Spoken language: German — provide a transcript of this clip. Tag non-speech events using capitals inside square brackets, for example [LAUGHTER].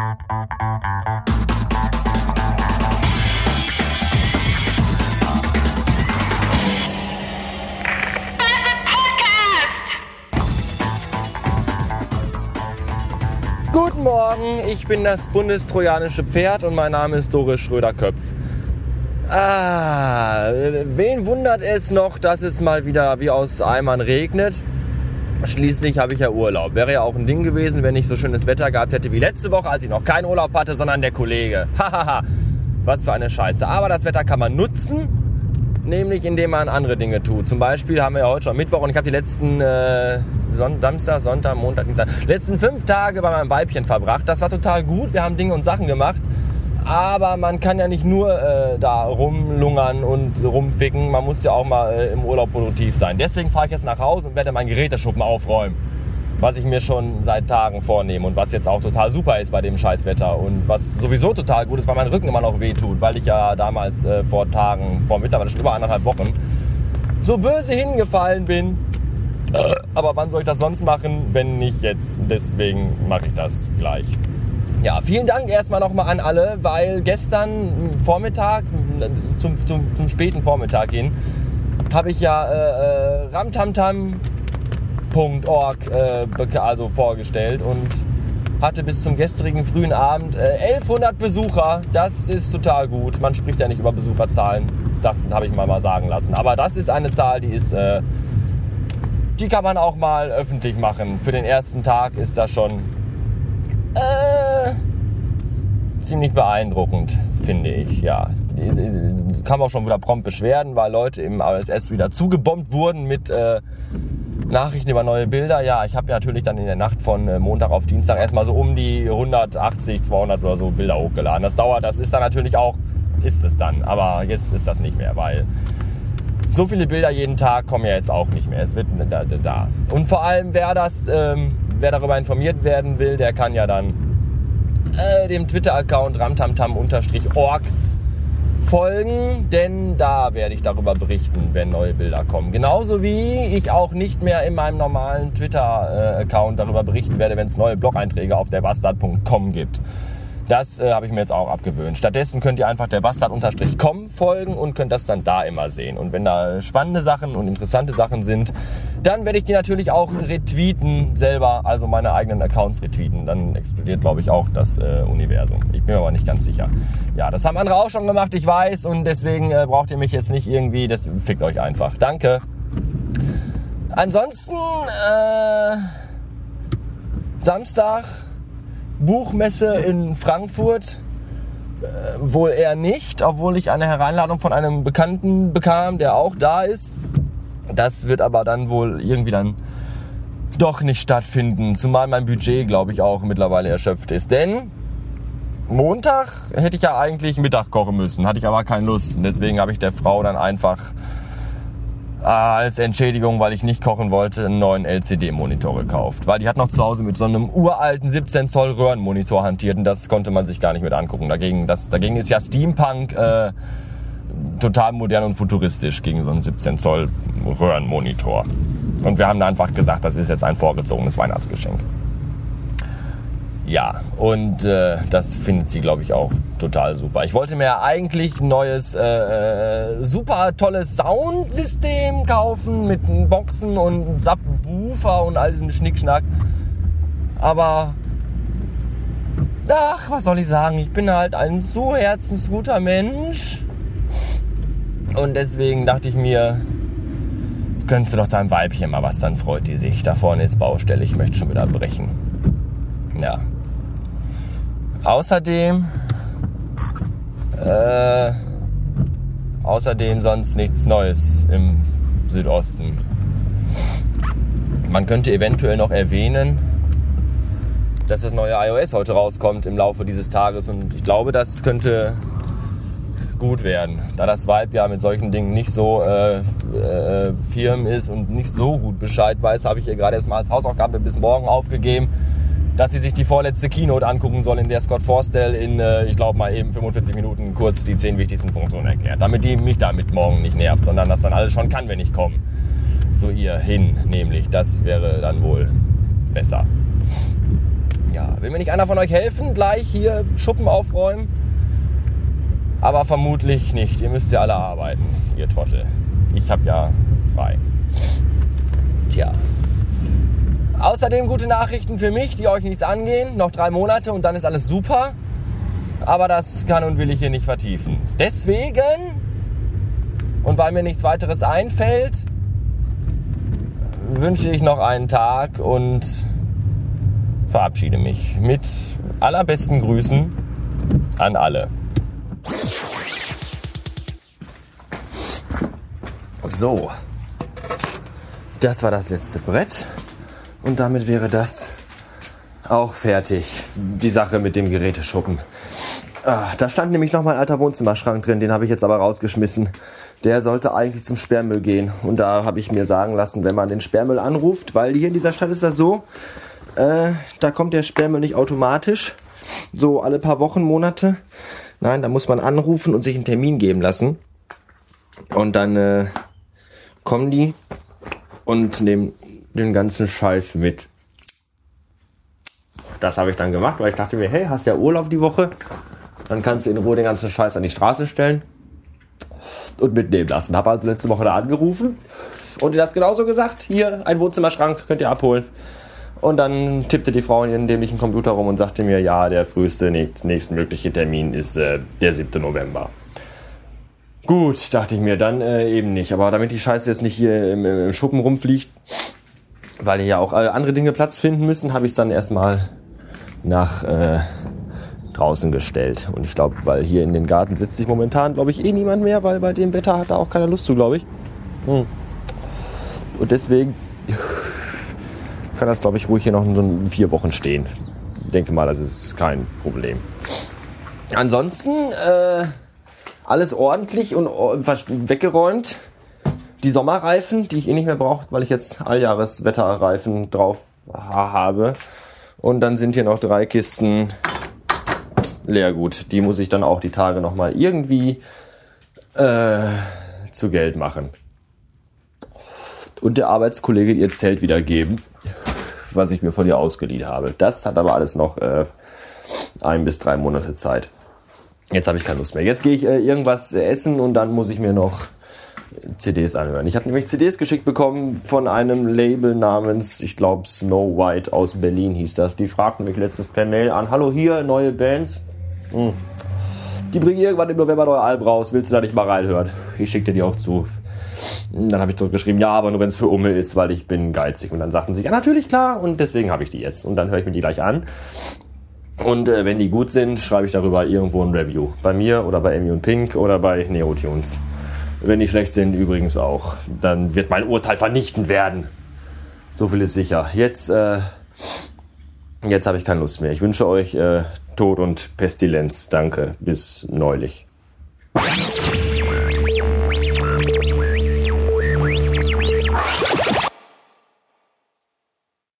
Guten Morgen, ich bin das bundestrojanische Pferd und mein Name ist Doris Schröder-Köpf. Ah, wen wundert es noch, dass es mal wieder wie aus Eimern regnet? Schließlich habe ich ja Urlaub. Wäre ja auch ein Ding gewesen, wenn ich so schönes Wetter gehabt hätte wie letzte Woche, als ich noch keinen Urlaub hatte, sondern der Kollege. [LAUGHS] Hahaha, was für eine Scheiße. Aber das Wetter kann man nutzen, nämlich indem man andere Dinge tut. Zum Beispiel haben wir ja heute schon Mittwoch und ich habe die letzten äh, Son Samstag, Sonntag, Montag, Dienstag, letzten fünf Tage bei meinem Weibchen verbracht. Das war total gut. Wir haben Dinge und Sachen gemacht. Aber man kann ja nicht nur äh, da rumlungern und rumficken. Man muss ja auch mal äh, im Urlaub produktiv sein. Deswegen fahre ich jetzt nach Hause und werde meinen Geräteschuppen aufräumen. Was ich mir schon seit Tagen vornehme und was jetzt auch total super ist bei dem Scheißwetter. Und was sowieso total gut ist, weil mein Rücken immer noch wehtut. Weil ich ja damals äh, vor Tagen, vor mittlerweile schon über anderthalb Wochen, so böse hingefallen bin. Aber wann soll ich das sonst machen, wenn nicht jetzt? Deswegen mache ich das gleich. Ja, vielen Dank erstmal nochmal an alle, weil gestern Vormittag, zum, zum, zum späten Vormittag hin, habe ich ja äh, äh, ramtamtam.org äh, also vorgestellt und hatte bis zum gestrigen frühen Abend äh, 1100 Besucher. Das ist total gut. Man spricht ja nicht über Besucherzahlen. Das habe ich mal mal sagen lassen. Aber das ist eine Zahl, die ist, äh, die kann man auch mal öffentlich machen. Für den ersten Tag ist das schon äh, ziemlich beeindruckend, finde ich, ja. Kam auch schon wieder prompt Beschwerden, weil Leute im ASS wieder zugebombt wurden mit äh, Nachrichten über neue Bilder. Ja, ich habe natürlich dann in der Nacht von äh, Montag auf Dienstag erstmal so um die 180, 200 oder so Bilder hochgeladen. Das dauert, das ist dann natürlich auch, ist es dann. Aber jetzt ist das nicht mehr, weil so viele Bilder jeden Tag kommen ja jetzt auch nicht mehr. Es wird da. da. Und vor allem, wer das, ähm, wer darüber informiert werden will, der kann ja dann äh, dem Twitter-Account ramtamtam-org folgen, denn da werde ich darüber berichten, wenn neue Bilder kommen. Genauso wie ich auch nicht mehr in meinem normalen Twitter-Account darüber berichten werde, wenn es neue Blog-Einträge auf der bastard.com gibt. Das äh, habe ich mir jetzt auch abgewöhnt. Stattdessen könnt ihr einfach der Bastard-com folgen und könnt das dann da immer sehen. Und wenn da spannende Sachen und interessante Sachen sind, dann werde ich die natürlich auch retweeten selber, also meine eigenen Accounts retweeten. Dann explodiert, glaube ich, auch das äh, Universum. Ich bin mir aber nicht ganz sicher. Ja, das haben andere auch schon gemacht, ich weiß. Und deswegen äh, braucht ihr mich jetzt nicht irgendwie, das fickt euch einfach. Danke. Ansonsten, äh, Samstag Buchmesse in Frankfurt äh, wohl eher nicht, obwohl ich eine Hereinladung von einem Bekannten bekam, der auch da ist. Das wird aber dann wohl irgendwie dann doch nicht stattfinden, zumal mein Budget, glaube ich, auch mittlerweile erschöpft ist. Denn Montag hätte ich ja eigentlich Mittag kochen müssen, hatte ich aber keine Lust. Und deswegen habe ich der Frau dann einfach als Entschädigung, weil ich nicht kochen wollte, einen neuen LCD-Monitor gekauft. Weil die hat noch zu Hause mit so einem uralten 17 Zoll Röhrenmonitor hantiert und das konnte man sich gar nicht mit angucken. Dagegen, das, dagegen ist ja Steampunk äh, total modern und futuristisch gegen so einen 17 Zoll Röhrenmonitor. Und wir haben einfach gesagt, das ist jetzt ein vorgezogenes Weihnachtsgeschenk. Ja, und äh, das findet sie, glaube ich, auch total super. Ich wollte mir eigentlich ein neues, äh, äh, super tolles Soundsystem kaufen mit Boxen und Subwoofer und all diesem Schnickschnack. Aber, ach, was soll ich sagen? Ich bin halt ein zu herzensguter Mensch. Und deswegen dachte ich mir, gönnst du doch deinem Weibchen mal was, dann freut die sich. Da vorne ist Baustelle, ich möchte schon wieder brechen. Ja. Außerdem, äh, außerdem sonst nichts Neues im Südosten. Man könnte eventuell noch erwähnen, dass das neue iOS heute rauskommt im Laufe dieses Tages und ich glaube, das könnte gut werden. Da das Vibe ja mit solchen Dingen nicht so äh, äh, firm ist und nicht so gut Bescheid weiß, habe ich ihr gerade erstmal als Hausaufgabe bis morgen aufgegeben dass sie sich die vorletzte Keynote angucken soll, in der Scott Forstall in, äh, ich glaube mal eben 45 Minuten kurz die 10 wichtigsten Funktionen erklärt. Damit die mich damit morgen nicht nervt, sondern das dann alles schon kann, wenn ich komme. Zu ihr hin, nämlich. Das wäre dann wohl besser. Ja, will mir nicht einer von euch helfen, gleich hier Schuppen aufräumen? Aber vermutlich nicht. Ihr müsst ja alle arbeiten, ihr Trottel. Ich hab ja frei. Tja. Außerdem gute Nachrichten für mich, die euch nichts angehen. Noch drei Monate und dann ist alles super. Aber das kann und will ich hier nicht vertiefen. Deswegen, und weil mir nichts weiteres einfällt, wünsche ich noch einen Tag und verabschiede mich mit allerbesten Grüßen an alle. So, das war das letzte Brett und damit wäre das auch fertig. Die Sache mit dem Geräteschuppen. Ah, da stand nämlich noch mein alter Wohnzimmerschrank drin, den habe ich jetzt aber rausgeschmissen. Der sollte eigentlich zum Sperrmüll gehen. Und da habe ich mir sagen lassen, wenn man den Sperrmüll anruft, weil hier in dieser Stadt ist das so, äh, da kommt der Sperrmüll nicht automatisch, so alle paar Wochen, Monate. Nein, da muss man anrufen und sich einen Termin geben lassen. Und dann äh, kommen die und nehmen den ganzen Scheiß mit. Das habe ich dann gemacht, weil ich dachte mir, hey, hast ja Urlaub die Woche, dann kannst du in Ruhe den ganzen Scheiß an die Straße stellen und mitnehmen lassen. Habe also letzte Woche da angerufen und ihr das genauso gesagt. Hier, ein Wohnzimmerschrank, könnt ihr abholen. Und dann tippte die Frau in ihren dämlichen Computer rum und sagte mir, ja, der früheste nächstmögliche Termin ist äh, der 7. November. Gut, dachte ich mir, dann äh, eben nicht. Aber damit die Scheiße jetzt nicht hier im, im Schuppen rumfliegt, weil ja auch äh, andere Dinge Platz finden müssen, habe ich es dann erstmal nach äh, draußen gestellt. Und ich glaube, weil hier in den Garten sitzt sich momentan, glaube ich, eh niemand mehr, weil bei dem Wetter hat da auch keiner Lust zu, glaube ich. Hm. Und deswegen kann das, glaube ich, ruhig hier noch so vier Wochen stehen. Ich denke mal, das ist kein Problem. Ansonsten äh, alles ordentlich und weggeräumt. Die Sommerreifen, die ich eh nicht mehr brauche, weil ich jetzt Alljahreswetterreifen drauf habe. Und dann sind hier noch drei Kisten Leergut. Die muss ich dann auch die Tage nochmal irgendwie äh, zu Geld machen. Und der Arbeitskollege ihr Zelt wiedergeben, was ich mir von ihr ausgeliehen habe. Das hat aber alles noch äh, ein bis drei Monate Zeit. Jetzt habe ich keine Lust mehr. Jetzt gehe ich äh, irgendwas essen und dann muss ich mir noch CDs anhören. Ich habe nämlich CDs geschickt bekommen von einem Label namens, ich glaube, Snow White aus Berlin hieß das. Die fragten mich letztens per Mail an, hallo hier, neue Bands. Hm. Die bringen irgendwann im November neue Alben raus. Willst du da nicht mal reinhören? Ich schicke dir die auch zu. Dann habe ich zurückgeschrieben, ja, aber nur wenn es für Umme ist, weil ich bin geizig. Und dann sagten sie, ja, natürlich klar. Und deswegen habe ich die jetzt. Und dann höre ich mir die gleich an. Und äh, wenn die gut sind, schreibe ich darüber irgendwo ein Review. Bei mir oder bei Amy und Pink oder bei Neotunes. Wenn die schlecht sind, übrigens auch. Dann wird mein Urteil vernichtend werden. So viel ist sicher. Jetzt, äh, jetzt habe ich keine Lust mehr. Ich wünsche euch äh, Tod und Pestilenz. Danke. Bis neulich.